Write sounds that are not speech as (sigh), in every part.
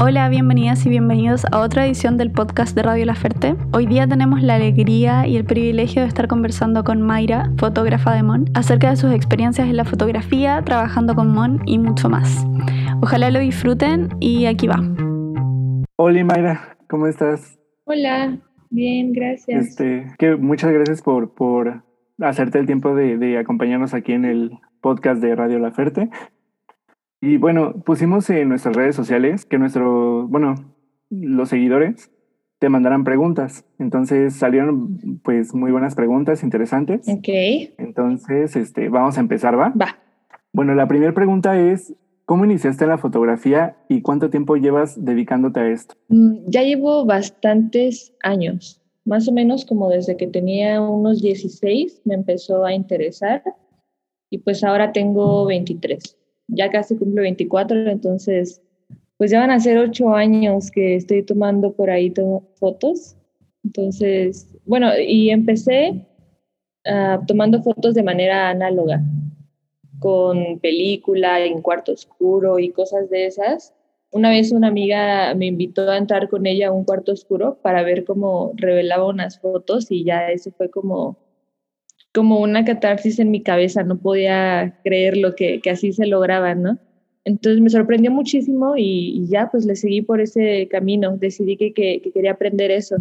Hola, bienvenidas y bienvenidos a otra edición del podcast de Radio La Ferte. Hoy día tenemos la alegría y el privilegio de estar conversando con Mayra, fotógrafa de Mon, acerca de sus experiencias en la fotografía, trabajando con Mon y mucho más. Ojalá lo disfruten y aquí va. Hola Mayra, ¿cómo estás? Hola, bien, gracias. Este, que muchas gracias por, por hacerte el tiempo de, de acompañarnos aquí en el podcast de Radio La Ferte. Y bueno, pusimos en nuestras redes sociales que nuestro, bueno, los seguidores te mandaran preguntas. Entonces salieron pues muy buenas preguntas, interesantes. Ok. Entonces, este, vamos a empezar, ¿va? Va. Bueno, la primera pregunta es, ¿cómo iniciaste la fotografía y cuánto tiempo llevas dedicándote a esto? Mm, ya llevo bastantes años, más o menos como desde que tenía unos 16 me empezó a interesar y pues ahora tengo 23 ya casi cumplo 24, entonces pues ya van a ser ocho años que estoy tomando por ahí fotos. Entonces, bueno, y empecé uh, tomando fotos de manera análoga, con película en cuarto oscuro y cosas de esas. Una vez una amiga me invitó a entrar con ella a un cuarto oscuro para ver cómo revelaba unas fotos y ya eso fue como como una catarsis en mi cabeza, no podía creer lo que, que así se lograba, ¿no? Entonces me sorprendió muchísimo y, ya pues le seguí por ese camino, decidí que, que, quería aprender eso.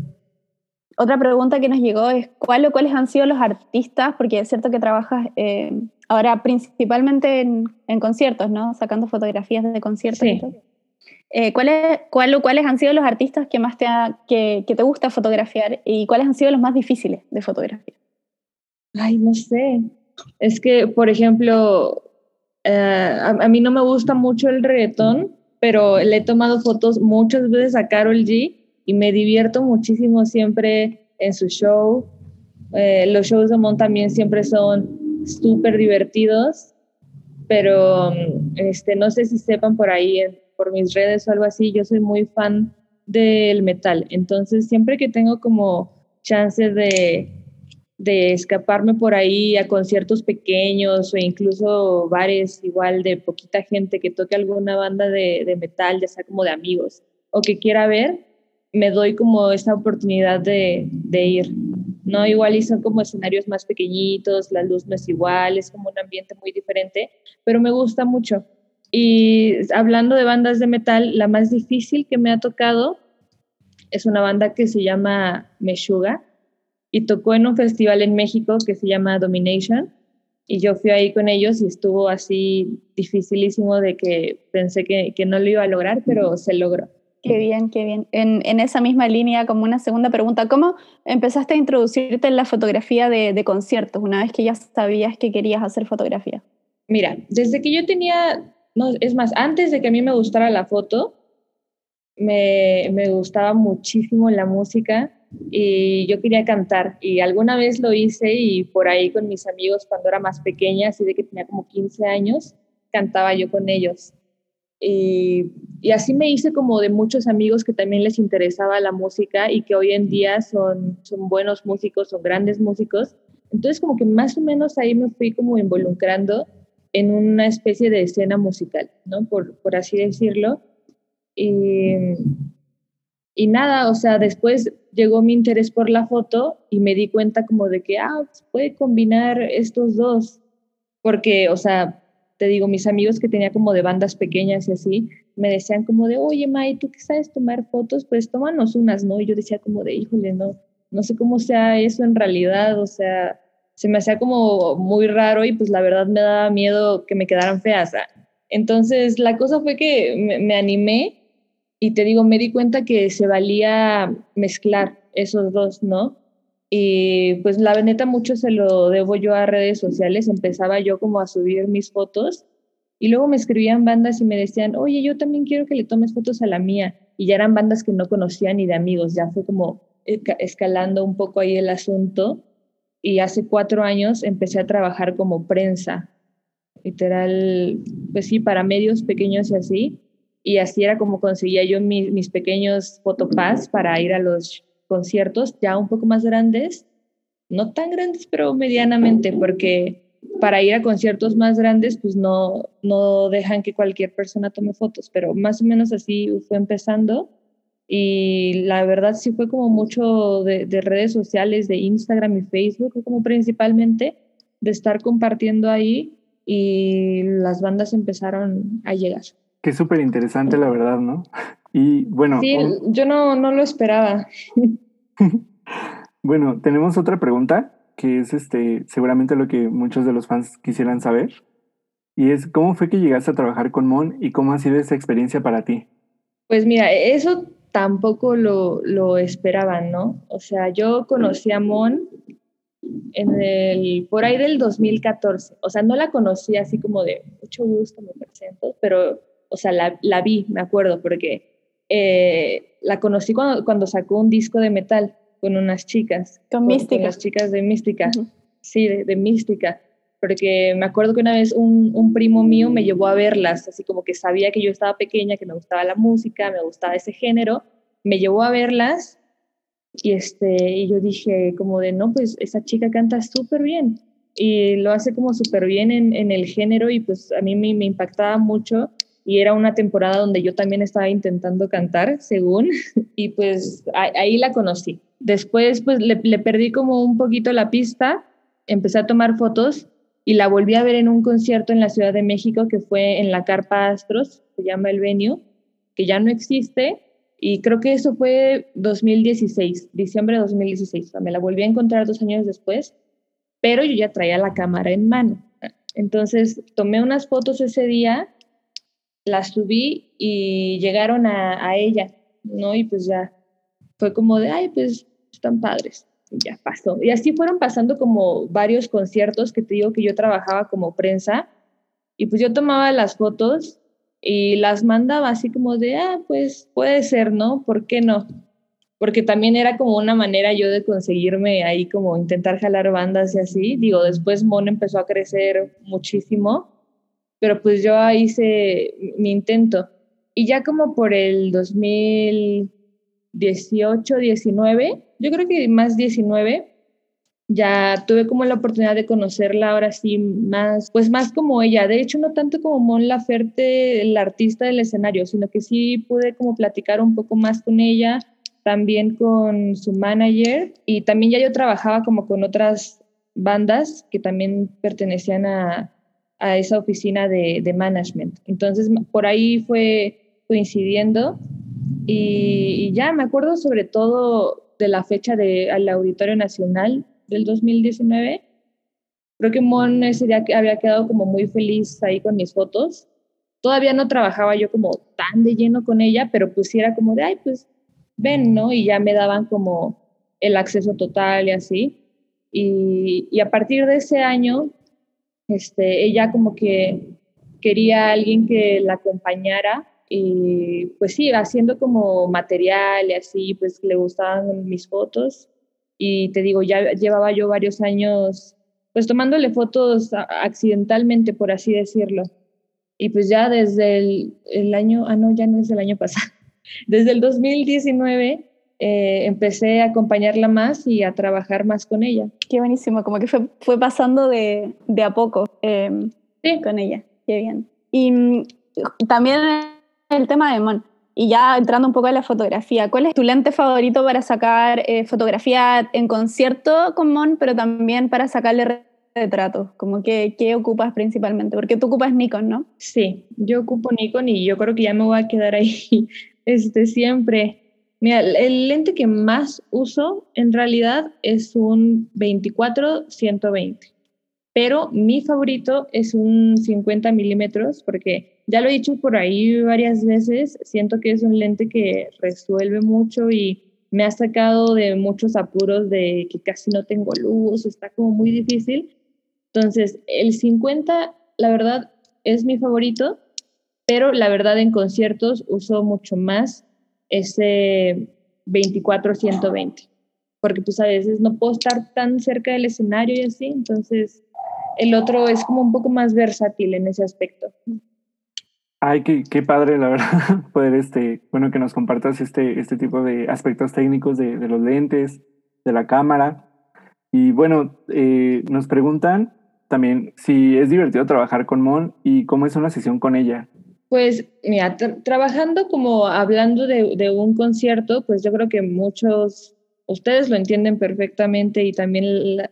Otra pregunta que nos llegó es ¿cuál o cuáles han sido los artistas? Porque es cierto que trabajas eh, ahora principalmente en, en, conciertos, ¿no? Sacando fotografías de conciertos. Sí. Eh, ¿cuáles, cuál, ¿Cuáles han sido los artistas que más te, que, que te gusta fotografiar y cuáles han sido los más difíciles de fotografiar? Ay, no sé. Es que, por ejemplo, eh, a, mí no me gusta mucho el reggaetón, pero le he tomado fotos muchas veces a Carol G y me divierto muchísimo siempre en su show. Eh, los shows de Mon también siempre son súper divertidos, pero este, no sé si sepan por ahí, por mis redes o algo así, yo soy muy fan del metal. Entonces, siempre que tengo como chance de de escaparme por ahí a conciertos pequeños o incluso bares igual de poquita gente que toque alguna banda de, metal, ya sea como de amigos o que quiera ver, me doy como esa oportunidad de, ir. ¿no? Igual y son como escenarios más pequeñitos, la luz no es igual, es como un ambiente muy diferente, pero me gusta mucho. Y hablando de bandas de metal, la más difícil que me ha tocado es una banda que se llama Meshuga y tocó en un festival en México que se llama Domination y yo fui ahí con ellos y estuvo así dificilísimo de que pensé que, que no lo iba a lograr, pero se logró. Qué bien, qué bien. En, en, esa misma línea, como una segunda pregunta, ¿cómo empezaste a introducirte en la fotografía de, de, conciertos una vez que ya sabías que querías hacer fotografía? Mira, desde que yo tenía, no, es más, antes de que a mí me gustara la foto, me, me gustaba muchísimo la música y yo quería cantar y alguna vez lo hice y por ahí con mis amigos cuando era más pequeña, así de que tenía como 15 años, cantaba yo con ellos. Y, y, así me hice como de muchos amigos que también les interesaba la música y que hoy en día son, son buenos músicos, son grandes músicos. Entonces como que más o menos ahí me fui como involucrando en una especie de escena musical, ¿no? Por, por así decirlo. Y nada, o sea, después llegó mi interés por la foto y me di cuenta como de que, ah, pues puede combinar estos dos. Porque, o sea, te digo, mis amigos que tenía como de bandas pequeñas y así, me decían como de, oye, May, ¿tú qué sabes tomar fotos? Pues tómanos unas, ¿no? Y yo decía como de, híjole, no, no sé cómo sea eso en realidad, o sea, se me hacía como muy raro y pues la verdad me daba miedo que me quedaran feas. Entonces, la cosa fue que me, me animé y te digo, me di cuenta que se valía mezclar esos dos, ¿no? Y pues la veneta mucho se lo debo yo a redes sociales. Empezaba yo como a subir mis fotos y luego me escribían bandas y me decían, oye, yo también quiero que le tomes fotos a la mía. Y ya eran bandas que no conocía ni de amigos. Ya fue como escalando un poco ahí el asunto. Y hace cuatro años empecé a trabajar como prensa. Literal, pues sí, para medios pequeños y así y así era como conseguía yo mis pequeños fotopass para ir a los conciertos ya un poco más grandes, no tan grandes, pero medianamente, porque para ir a conciertos más grandes, pues no, no dejan que cualquier persona tome fotos, pero más o menos así fue empezando. Y la verdad sí fue como mucho de, de redes sociales, de Instagram y Facebook, como principalmente de estar compartiendo ahí y las bandas empezaron a llegar. Que súper interesante, la verdad, ¿no? (laughs) Y bueno. Sí, yo no, no lo esperaba. (laughs) bueno, tenemos otra pregunta que es este, seguramente lo que muchos de los fans quisieran saber. Y es, ¿cómo fue que llegaste a trabajar con Mon y cómo ha sido esa experiencia para ti? Pues mira, eso tampoco lo, lo esperaban, ¿no? O sea, yo conocí a Mon en el, por ahí del 2014. O sea, no la conocí así como de mucho gusto, me presento, pero, o sea, la, la vi, me acuerdo, porque eh, la conocí cuando, cuando sacó un disco de metal con unas chicas. Con, Mística. Con las chicas de Mística. Sí, de, Mística. Porque me acuerdo que una vez un, un, primo mío me llevó a verlas, así como que sabía que yo estaba pequeña, que me gustaba la música, me gustaba ese género, me llevó a verlas y, este, y yo dije como de, no, pues esa chica canta súper bien y lo hace como súper bien en, en, el género y pues a mí me, me, impactaba mucho y era una temporada donde yo también estaba intentando cantar, según, (laughs) y pues ahí la conocí. Después pues le, perdí como un poquito la pista, empecé a tomar fotos y la volví a ver en un concierto en la Ciudad de México que fue en la Carpa Astros, se llama el venue, que ya no existe, y creo que eso fue 2016, diciembre de 2016. me la volví a encontrar dos años después, pero yo ya traía la cámara en mano. Entonces tomé unas fotos ese día, las subí y llegaron a, a ella, ¿no? Y pues ya fue como de, ay, pues están padres. Y ya pasó. Y así fueron pasando como varios conciertos que te digo que yo trabajaba como prensa. Y pues yo tomaba las fotos y las mandaba así como de, ah, pues puede ser, ¿no? ¿Por qué no? Porque también era como una manera yo de conseguirme ahí como intentar jalar bandas y así. Digo, después Mon empezó a crecer muchísimo, pero pues yo hice mi intento. Y ya como por el 2018, 19, yo creo que más 19, ya tuve como la oportunidad de conocerla ahora sí más, pues más como ella. De hecho, no tanto como Mon Laferte, el artista del escenario, sino que sí pude como platicar un poco más con ella, también con su manager y también ya yo trabajaba como con otras bandas que también pertenecían a, a esa oficina de, de, management. Entonces, por ahí fue coincidiendo y, ya me acuerdo sobre todo de la fecha del Auditorio Nacional del 2019. Creo que Mon ese día había quedado como muy feliz ahí con mis fotos. Todavía no trabajaba yo como tan de lleno con ella, pero pues era como de, ay, pues ven, ¿no? Y ya me daban como el acceso total y así. Y a partir de ese año, este, ella como que quería alguien que la acompañara y pues sí, haciendo como material y así, pues le gustaban mis fotos y te digo, ya llevaba yo varios años pues tomándole fotos accidentalmente, por así decirlo. Y pues ya desde el, el año, ah, no, ya no es el año pasado, (laughs) desde el 2019 eh, empecé a acompañarla más y a trabajar más con ella. Qué buenísimo, como que fue, fue pasando de, de a poco eh, sí. con ella. Qué bien. Y mm, también el tema de Mon. Y ya entrando un poco en la fotografía, ¿cuál es tu lente favorito para sacar eh, fotografía en concierto con Mon, pero también para sacarle retratos? Como que, ¿Qué ocupas principalmente? Porque tú ocupas Nikon, ¿no? Sí, yo ocupo Nikon y yo creo que ya me voy a quedar ahí (laughs) este, siempre. Mira, el lente que más uso en realidad es un 24-120, pero mi favorito es un 50 milímetros porque ya lo he dicho por ahí varias veces, siento que es un lente que resuelve mucho y me ha sacado de muchos apuros de que casi no tengo luz, está como muy difícil. Entonces, el 50, la verdad, es mi favorito, pero la verdad en conciertos uso mucho más ese 24-120, porque pues a veces no puedo estar tan cerca del escenario y así, entonces el otro es como un poco más versátil en ese aspecto. Ay, qué, qué, padre, la verdad, (laughs) poder, este, bueno, que nos compartas este, este tipo de aspectos técnicos de, de los lentes, de la cámara. Y bueno, eh, nos preguntan también si es divertido trabajar con Mon y cómo es una sesión con ella. Pues mira, trabajando como hablando de, de, un concierto, pues yo creo que muchos, ustedes lo entienden perfectamente y también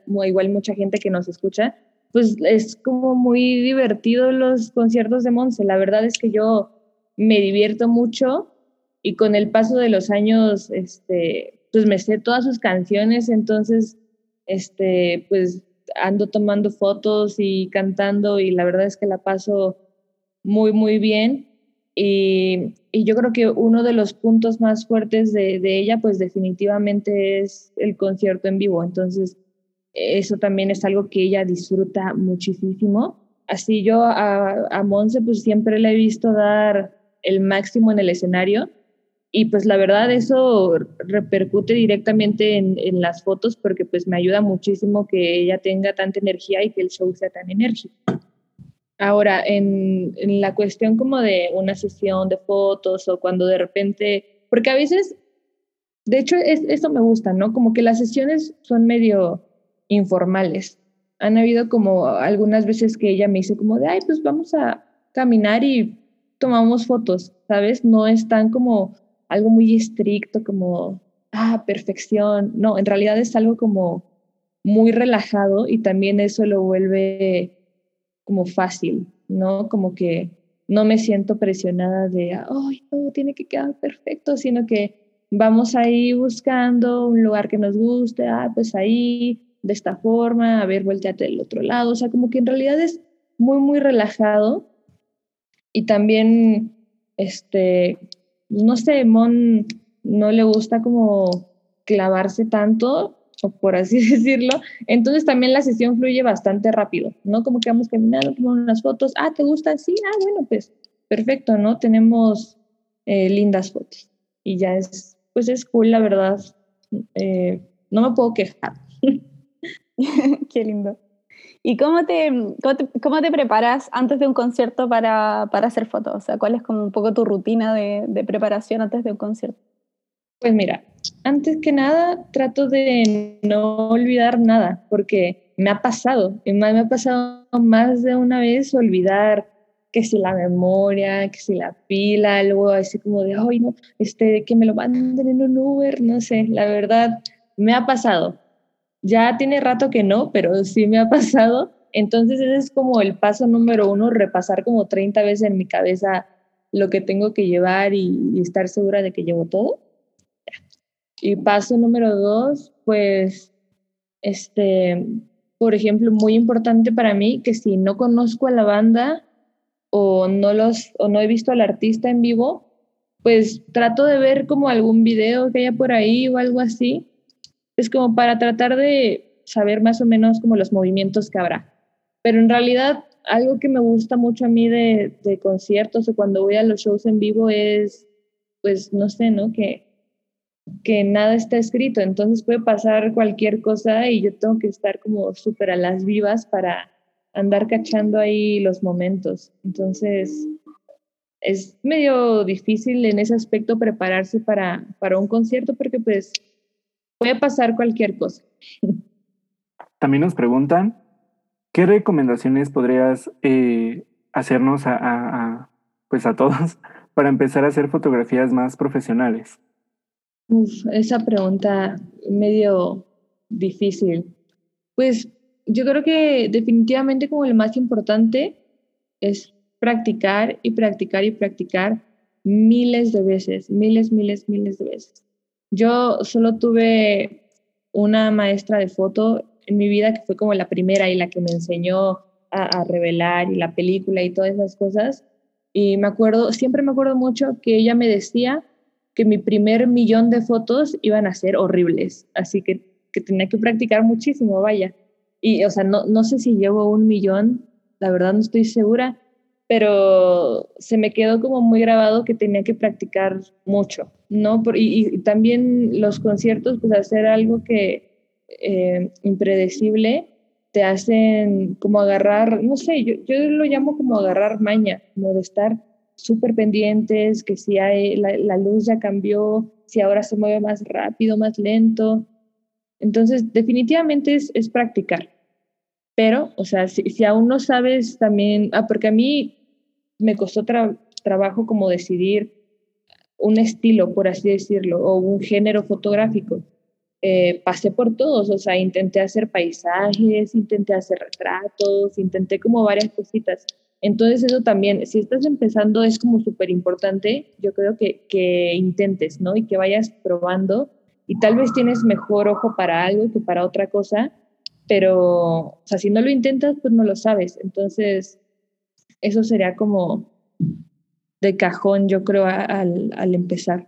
igual mucha gente que nos escucha, pues es como muy divertido los conciertos de Monse. La verdad es que yo me divierto mucho y con el paso de los años, este, pues me sé todas sus canciones, entonces, este, pues ando tomando fotos y cantando y la verdad es que la paso muy, muy bien. Y, y, yo creo que uno de los puntos más fuertes de, de, ella, pues definitivamente es el concierto en vivo. Entonces, eso también es algo que ella disfruta muchísimo. Así yo a, a Monse, pues siempre la he visto dar el máximo en el escenario. Y pues la verdad eso repercute directamente en, en, las fotos porque pues me ayuda muchísimo que ella tenga tanta energía y que el show sea tan enérgico. Ahora, en, la cuestión como de una sesión de fotos o cuando de repente, porque a veces, de hecho, es, esto me gusta, ¿no? Como que las sesiones son medio informales. Han habido como algunas veces que ella me dice como de, ay, pues vamos a caminar y tomamos fotos, ¿sabes? No es tan como algo muy estricto, como, ah, perfección. No, en realidad es algo como muy relajado y también eso lo vuelve como fácil, ¿no? Como que no me siento presionada de, ay, todo tiene que quedar perfecto, sino que vamos ahí buscando un lugar que nos guste, ah, pues ahí, de esta forma, a ver, volteate del otro lado, o sea, como que en realidad es muy, muy relajado y también, este, no sé, Mon no le gusta como clavarse tanto, por así (laughs) decirlo. Entonces también la sesión fluye bastante rápido, ¿no? Como que vamos caminando, tomamos unas fotos, ah, ¿te gusta? Sí, ah, bueno, pues perfecto, ¿no? Tenemos eh, lindas fotos y ya es, pues es cool, la verdad. Eh, no me puedo quejar. (laughs) Qué lindo. ¿Y cómo te, cómo te, preparas antes de un concierto para, para, hacer fotos? O sea, ¿cuál es como un poco tu rutina de, de preparación antes de un concierto? Pues mira, antes que nada trato de no olvidar nada, porque me ha pasado, y me ha pasado más de una vez olvidar que si la memoria, que si la pila, algo así como de, ay, no, este, que me lo manden en un Uber, no sé, la verdad, me ha pasado. Ya tiene rato que no, pero sí me ha (laughs) pasado. Entonces ese es como el paso número uno, repasar como 30 veces en mi cabeza lo que tengo que llevar y, y estar segura de que llevo todo. Y paso número dos, pues, este, por ejemplo, muy importante para mí que si no conozco a la banda o no, los, o no he visto al artista en vivo, pues trato de ver como algún video que haya por ahí o algo así. Es como para tratar de saber más o menos como los movimientos que habrá. Pero en realidad algo que me gusta mucho a mí de, de conciertos o cuando voy a los shows en vivo es, pues no sé, ¿no? Que que nada está escrito, entonces puede pasar cualquier cosa y yo tengo que estar como súper a las vivas para andar cachando ahí los momentos. Entonces, es medio difícil en ese aspecto prepararse para, para un concierto porque pues puede pasar cualquier cosa. También nos preguntan, ¿qué recomendaciones podrías eh, hacernos a, a, pues a todos (laughs) para empezar a hacer fotografías más profesionales? Uf, esa pregunta medio difícil. Pues yo creo que definitivamente como el más importante es practicar y practicar y practicar miles de veces, miles, miles, miles de veces. Yo solo tuve una maestra de foto en mi vida que fue como la primera y la que me enseñó a revelar y la película y todas esas cosas. Y me acuerdo, siempre me acuerdo mucho que ella me decía que mi primer millón de fotos iban a ser horribles, así que, que tenía que practicar muchísimo, vaya. Y, o sea, no, no sé si llevo un millón, la verdad no estoy segura, pero se me quedó como muy grabado que tenía que practicar mucho, ¿no? y, y, también los conciertos, pues hacer algo que eh, impredecible te hacen como agarrar, no sé, yo, yo lo llamo como agarrar maña, como súper pendientes, que si hay, la, luz ya cambió, si ahora se mueve más rápido, más lento. Entonces, definitivamente es, es practicar. Pero, o sea, si, si aún no sabes también, ah, porque a mí me costó trabajo como decidir un estilo, por así decirlo, o un género fotográfico. Eh, pasé por todos, o sea, intenté hacer paisajes, intenté hacer retratos, intenté como varias cositas. Entonces eso también, si estás empezando es como súper importante, yo creo que, que intentes, ¿no? Y que vayas probando y tal vez tienes mejor ojo para algo que para otra cosa, pero, o sea, si no lo intentas, pues no lo sabes. Entonces, eso sería como de cajón, yo creo, al, al empezar.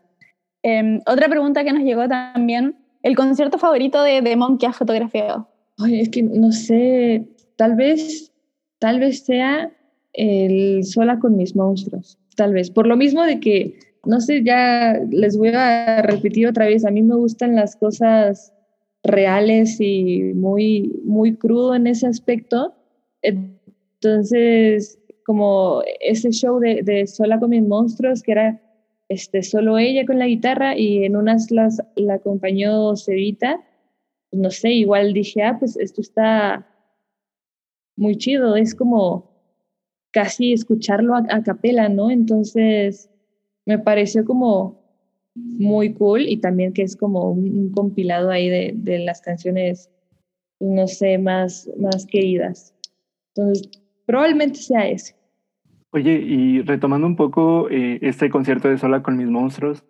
Em, otra pregunta que nos llegó también, ¿el concierto favorito de Demon que has fotografiado? Ay, es que no sé, tal vez, tal vez sea el Sola con mis monstruos, tal vez. Por lo mismo de que, no sé, ya les voy a repetir otra vez, a mí me gustan las cosas reales y muy, muy crudo en ese aspecto. Entonces, como ese show de, de Sola con mis monstruos, que era este, solo ella con la guitarra y en unas las, la acompañó Cevita, no sé, igual dije, ah, pues esto está muy chido, es como casi escucharlo a, capela, ¿no? Entonces, me pareció como muy cool y también que es como un, compilado ahí de, de, las canciones, no sé, más, más queridas. Entonces, probablemente sea ese. Oye, y retomando un poco eh, este concierto de Sola con mis monstruos,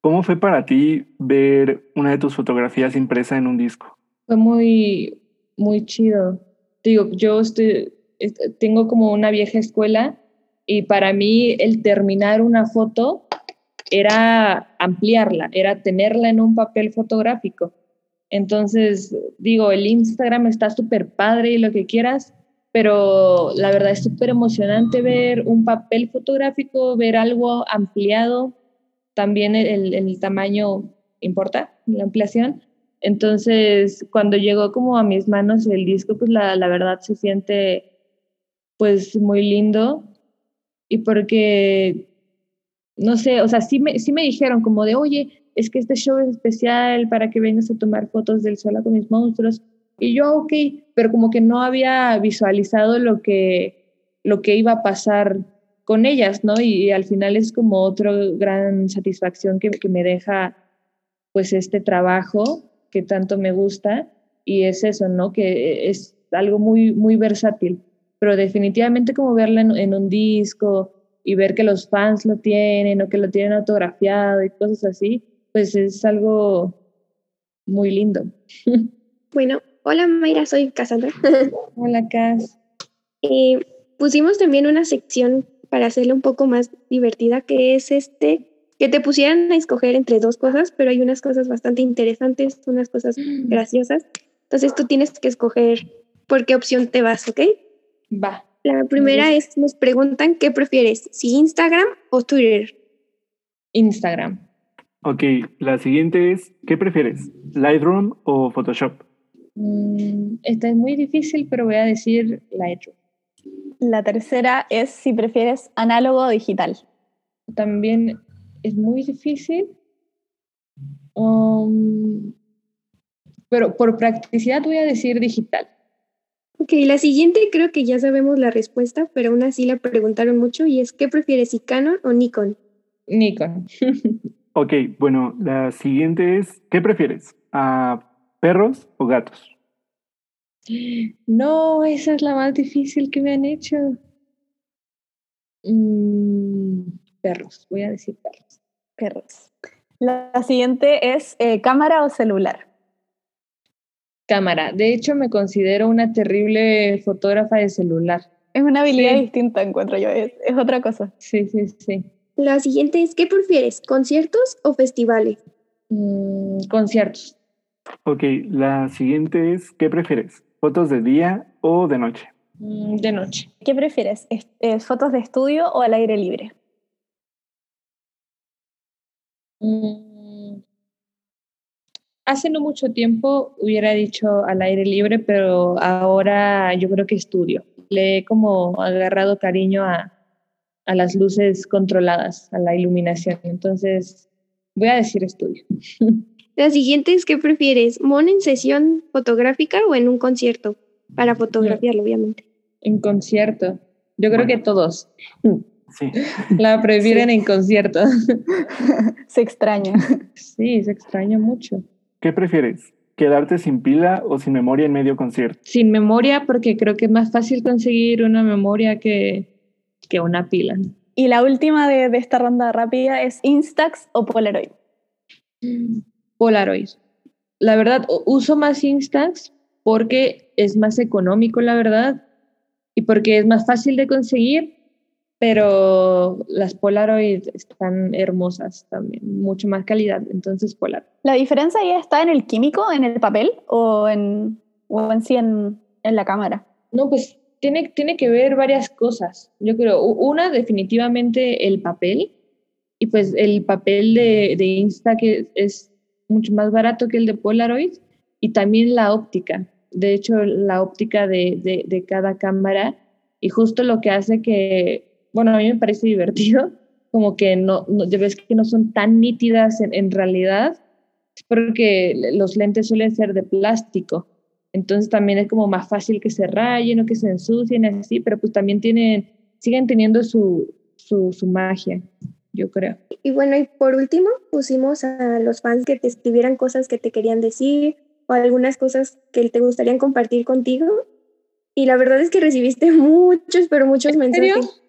¿cómo fue para ti ver una de tus fotografías impresa en un disco? Fue muy, muy chido. Digo, yo estoy, tengo como una vieja escuela y para mí el terminar una foto era ampliarla, era tenerla en un papel fotográfico. Entonces, digo, el Instagram está súper padre y lo que quieras, pero la verdad es súper emocionante ver un papel fotográfico, ver algo ampliado, también el, el, tamaño importa, la ampliación. Entonces, cuando llegó como a mis manos el disco, pues la, la verdad se siente pues muy lindo y porque, no sé, o sea, sí me, sí me dijeron como de, oye, es que este show es especial para que vengas a tomar fotos del sol con mis monstruos. Y yo, ok, pero como que no había visualizado lo que, lo que iba a pasar con ellas, ¿no? Y, al final es como otra gran satisfacción que, que me deja pues este trabajo que tanto me gusta y es eso, ¿no? Que es algo muy, muy versátil pero definitivamente como verla en, un disco y ver que los fans lo tienen o que lo tienen autografiado y cosas así, pues es algo muy lindo. (laughs) Bueno, hola Mayra, soy Cassandra. (laughs) Hola Cas. Eh, pusimos también una sección para hacerla un poco más divertida, que es este, que te pusieran a escoger entre dos cosas, pero hay unas cosas bastante interesantes, unas cosas graciosas. Entonces tú tienes que escoger por qué opción te vas, ¿ok? Va. La primera es, nos preguntan qué prefieres, si Instagram o Twitter. Instagram. Ok, la siguiente es, ¿qué prefieres? ¿Lightroom o Photoshop? Mm, esta es muy difícil, pero voy a decir Lightroom. La tercera es si prefieres análogo o digital. También es muy difícil. Um, pero por practicidad voy a decir digital. Ok, la siguiente creo que ya sabemos la respuesta, pero aún así la preguntaron mucho y es ¿qué prefieres, si Canon o Nikon? Nikon. (laughs) ok, bueno, la siguiente es ¿qué prefieres? ¿A perros o gatos? No, esa es la más difícil que me han hecho. Mm, perros, voy a decir perros. Perros. La siguiente es eh, cámara o celular cámara. De hecho, me considero una terrible fotógrafa de celular. Es una habilidad distinta, encuentro yo, es, otra cosa. Sí, sí, sí. La siguiente es, ¿qué prefieres? ¿Conciertos o festivales? Mm, conciertos. Ok, la siguiente es, ¿qué prefieres? ¿Fotos de día o de noche? Mm, de noche. ¿Qué prefieres? ¿Fotos de estudio o al aire libre? Mm, hace no mucho tiempo hubiera dicho al aire libre, pero ahora yo creo que estudio. Le he como agarrado cariño a, a las luces controladas, a la iluminación. Entonces, voy a decir estudio. (laughs) La siguiente es, ¿qué prefieres? ¿Mon en sesión fotográfica o en un concierto? para fotografiarlo, obviamente. En concierto. Yo creo que todos. Sí. (laughs) La prefieren en concierto. (laughs) se extraña. Sí, se extraña mucho. ¿Qué prefieres? ¿Quedarte sin pila o sin memoria en medio concierto? Sin memoria, porque creo que es más fácil conseguir una memoria que, que una pila. Y la última de, de esta ronda rápida es Instax o Polaroid. Polaroid. La verdad, uso más Instax porque es más económico, la verdad, y porque es más fácil de conseguir, pero las Polaroid están hermosas también, mucho más calidad, entonces Polaroid. ¿La diferencia ahí está en el químico, en el papel o en, o en sí en, en la cámara? No, pues tiene, tiene que ver varias cosas. Yo creo, una definitivamente el papel, y pues el papel de, de Insta que es mucho más barato que el de Polaroid, y también la óptica. De hecho, la óptica de, de, de cada cámara, y justo lo que hace que bueno, a mí me parece divertido, (laughs) como que no, no ves que no son tan nítidas en, en realidad, porque los lentes suelen ser de plástico. Entonces también es como más fácil que se rayen o que se ensucien así, pero pues también tienen, siguen teniendo su, su, su magia, yo creo. Y bueno, y por último pusimos a los fans que te escribieran cosas que te querían decir o algunas cosas que te gustarían compartir contigo. Y la verdad es que recibiste (laughs) muchos, pero muchos mensajes.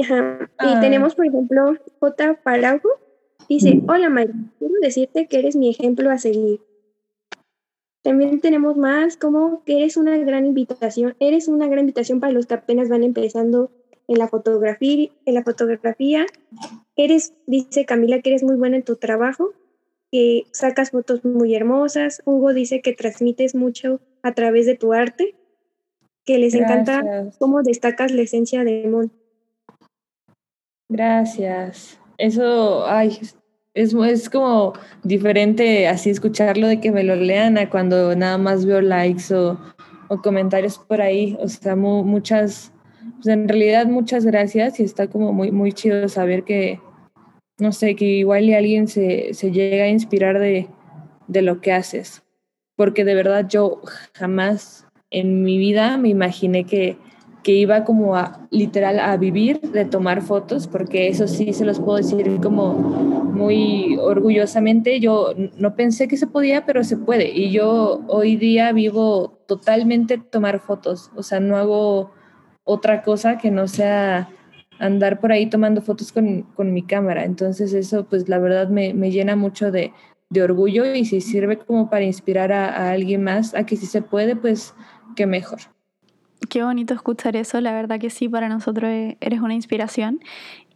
Ajá. Y Ah. tenemos, por ejemplo, J. Parago. Dice, hola Maya, quiero decirte que eres mi ejemplo a seguir. También tenemos más como que eres una gran invitación, eres una gran invitación para los que apenas van empezando en la fotografía, en la fotografía. Eres, dice Camila, que eres muy buena en tu trabajo, que sacas fotos muy hermosas. Hugo dice que transmites mucho a través de tu arte, que les encanta cómo destacas la esencia de Mon. Gracias. Eso, ay, es, es como diferente así escucharlo de que me lo lean a cuando nada más veo likes o, o comentarios por ahí. O sea, mu- muchas, pues en realidad muchas gracias y está como muy, muy chido saber que, no sé, que igual y alguien se, se llega a inspirar de, de lo que haces. Porque de verdad yo jamás en mi vida me imaginé que, que iba como a literal a vivir de tomar fotos, porque eso sí se los puedo decir como muy orgullosamente. Yo no pensé que se podía, pero se puede. Y yo hoy día vivo totalmente tomar fotos. O sea, no hago otra cosa que no sea andar por ahí tomando fotos con, con mi cámara. Entonces eso pues la verdad me, me llena mucho de, de orgullo y si sirve como para inspirar a, a alguien más a que si se puede, pues qué mejor. Qué bonito escuchar eso, la verdad que sí, para nosotros eres una inspiración.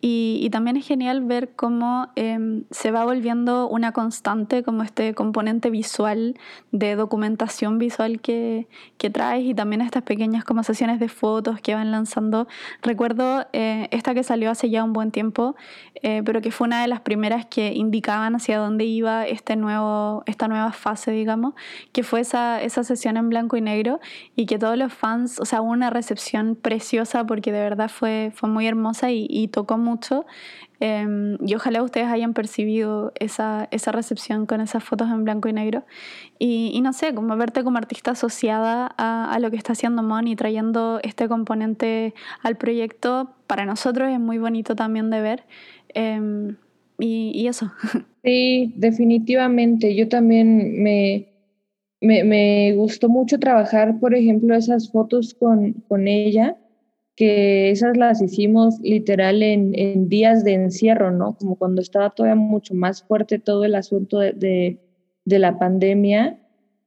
Y, y también es genial ver cómo em, se va volviendo una constante, como este componente visual de documentación visual que, que traes y también estas pequeñas como sesiones de fotos que van lanzando. Recuerdo eh, esta que salió hace ya un buen tiempo, eh, pero que fue una de las primeras que indicaban hacia dónde iba este nuevo, esta nueva fase, digamos, que fue esa, esa sesión en blanco y negro y que todos los fans, o sea, hubo una recepción preciosa porque de verdad fue, fue muy hermosa y, y tocó mucho. Eh, y ojalá ustedes hayan percibido esa, esa recepción con esas fotos en blanco y negro. Y, no sé, como verte como artista asociada a, lo que está haciendo Mon y trayendo este componente al proyecto, para nosotros es muy bonito también de ver. Eh, y, y eso. (laughs) Sí, definitivamente. Yo también me, me, me gustó mucho trabajar, por ejemplo, esas fotos con, con ella, que esas las hicimos literal en, días de encierro, ¿no? Como cuando estaba todavía mucho más fuerte todo el asunto de, la pandemia.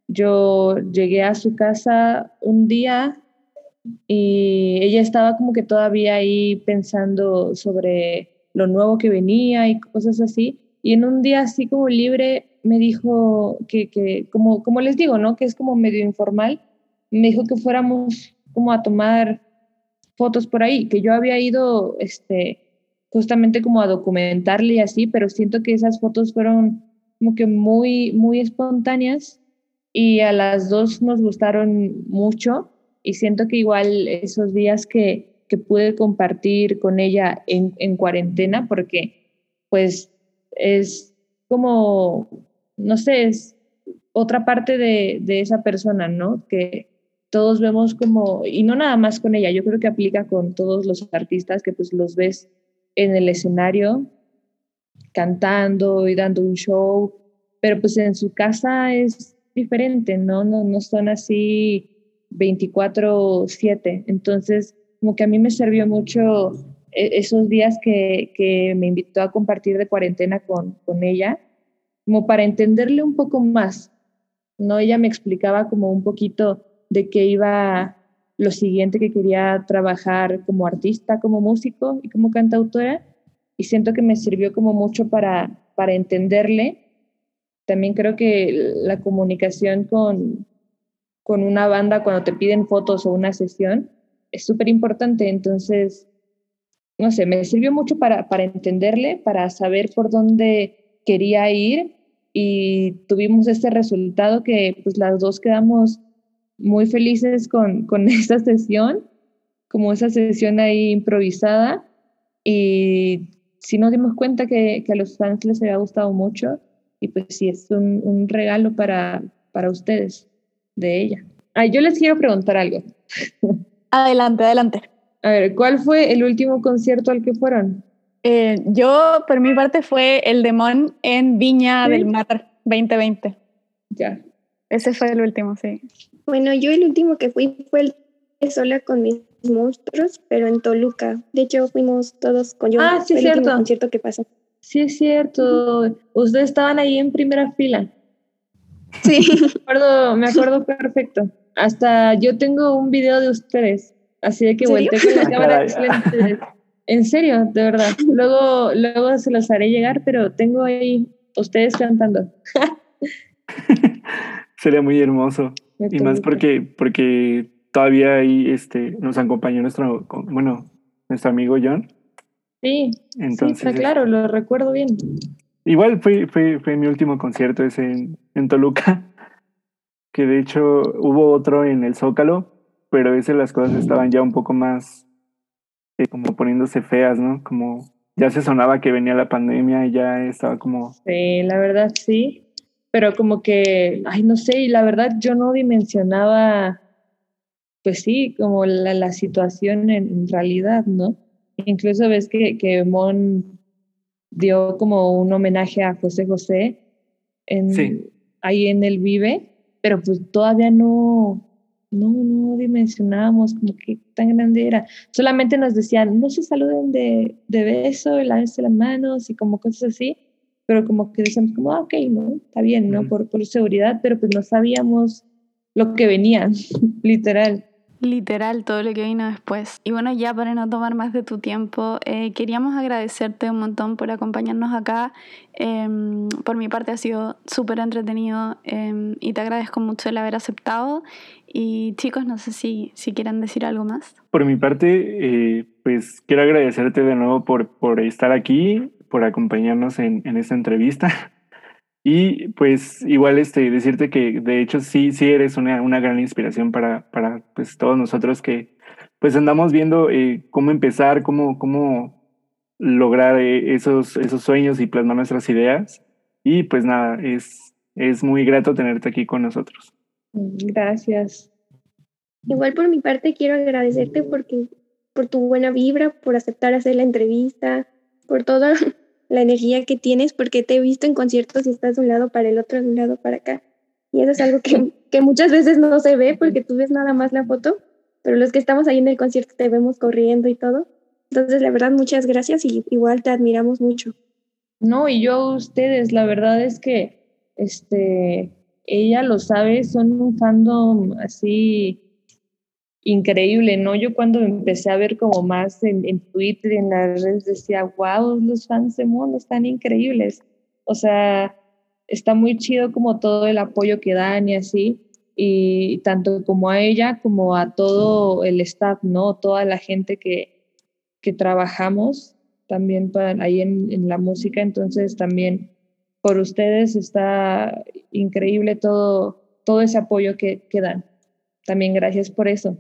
Yo llegué a su casa un día y ella estaba como que todavía ahí pensando sobre lo nuevo que venía y cosas así. Y en un día así como libre me dijo que, como les digo, ¿no? Que es como medio informal, me dijo que fuéramos como a tomar fotos por ahí, que yo había ido este, justamente como a documentarle y así, pero siento que esas fotos fueron como que muy, muy espontáneas y a las dos nos gustaron mucho y siento que igual esos días que, que pude compartir con ella en, en cuarentena, porque pues es como, no sé, es otra parte de, de esa persona, ¿no? Que, todos vemos como, y no nada más con ella, yo creo que aplica con todos los artistas que pues los ves en el escenario cantando y dando un show, pero pues en su casa es diferente, ¿no? No, no son así 24/7. Entonces, como que a mí me sirvió mucho e, esos días que, que me invitó a compartir de cuarentena con, con ella, como para entenderle un poco más, ¿no? Ella me explicaba como un poquito de qué iba lo siguiente que quería trabajar como artista, como músico y como cantautora. Y siento que me sirvió como mucho para, para entenderle. También creo que la comunicación con, con una banda cuando te piden fotos o una sesión es súper importante. Entonces, no sé, me sirvió mucho para, para entenderle, para saber por dónde quería ir y tuvimos este resultado que pues las dos quedamos muy felices con, (laughs) con esta sesión, como esa sesión ahí improvisada. Y sí nos dimos cuenta que, que a los fans les había gustado mucho. Y pues sí, es un, un regalo para, para ustedes de ella. Ay, yo les quiero preguntar algo. (laughs) Adelante, adelante. A ver, ¿cuál fue el último concierto al que fueron? Eh, yo, por mi parte, fue el Demon en Viña del Mar 2020. Ya. Ese fue el último, sí. Bueno, yo el último que fui fue el sola con mis monstruos, pero en Toluca. De hecho, fuimos todos con yo. Ah, sí, fue el cierto. concierto que pasó. Sí, es cierto. Ustedes estaban ahí en primera fila. Sí. Me acuerdo, me acuerdo perfecto. Hasta yo tengo un video de ustedes. Así de que volteé con la (laughs) Ah, cámara. En serio, de verdad. Luego, luego se los haré llegar, pero tengo ahí ustedes cantando. (laughs) Sería muy hermoso. Y más porque, porque todavía ahí este, nos acompañó nuestro, bueno, nuestro amigo John. Sí, Entonces, sí, está claro, lo recuerdo bien. Igual fue, fue, fue mi último concierto ese en, en Toluca, (laughs) que de hecho hubo otro en el Zócalo, pero ese las cosas estaban ya un poco más eh, como poniéndose feas, ¿no? Como ya se sonaba que venía la pandemia y ya estaba como... Sí, la verdad sí. Pero como que, ay, no sé, y la verdad yo no dimensionaba, pues sí, como la, la situación en, en realidad, ¿no? Incluso ves que, que Mon dio como un homenaje a José José en, Sí. ahí en el Vive, pero pues todavía no, no, no dimensionábamos como que tan grande era. Solamente nos decían, no se saluden de, de beso, lávense las manos y como cosas así, pero como que decíamos como, ah, ok, no, está bien, ¿no? Por, por seguridad, pero pues no sabíamos lo que venía, (laughs) literal. Literal, todo lo que vino después. Y bueno, ya para no tomar más de tu tiempo, eh, queríamos agradecerte un montón por acompañarnos acá. Em, por mi parte ha sido súper entretenido em, y te agradezco mucho el haber aceptado. Y chicos, no sé si, si quieren decir algo más. Por mi parte, eh, pues quiero agradecerte de nuevo por, por estar aquí, por acompañarnos en, esta entrevista. (laughs) Y pues igual este, decirte que de hecho sí, sí eres una, una gran inspiración para, para pues, todos nosotros que pues andamos viendo eh, cómo empezar, cómo, cómo lograr eh, esos, esos sueños y plasmar nuestras ideas. Y pues nada, es, es muy grato tenerte aquí con nosotros. Gracias. Igual por mi parte quiero agradecerte porque por tu buena vibra, por aceptar hacer la entrevista, por toda la energía que tienes, porque te he visto en conciertos y estás de un lado para el otro, de un lado para acá. Y eso es algo que, (laughs) que muchas veces no se ve porque tú ves nada más la foto, pero los que estamos ahí en el concierto te vemos corriendo y todo. Entonces, la verdad, muchas gracias y igual te admiramos mucho. No, y yo a ustedes, la verdad es que este, ella lo sabe, son un fandom así increíble, ¿no? Yo cuando empecé a ver como más en, en Twitter y en las redes decía, wow, los fans de Moon están increíbles. O sea, está muy chido como todo el apoyo que dan y así, y tanto como a ella como a todo el staff, ¿no? Toda la gente que, que trabajamos también ahí en, en la música, entonces también por ustedes está increíble todo, todo ese apoyo que, que dan. También gracias por eso.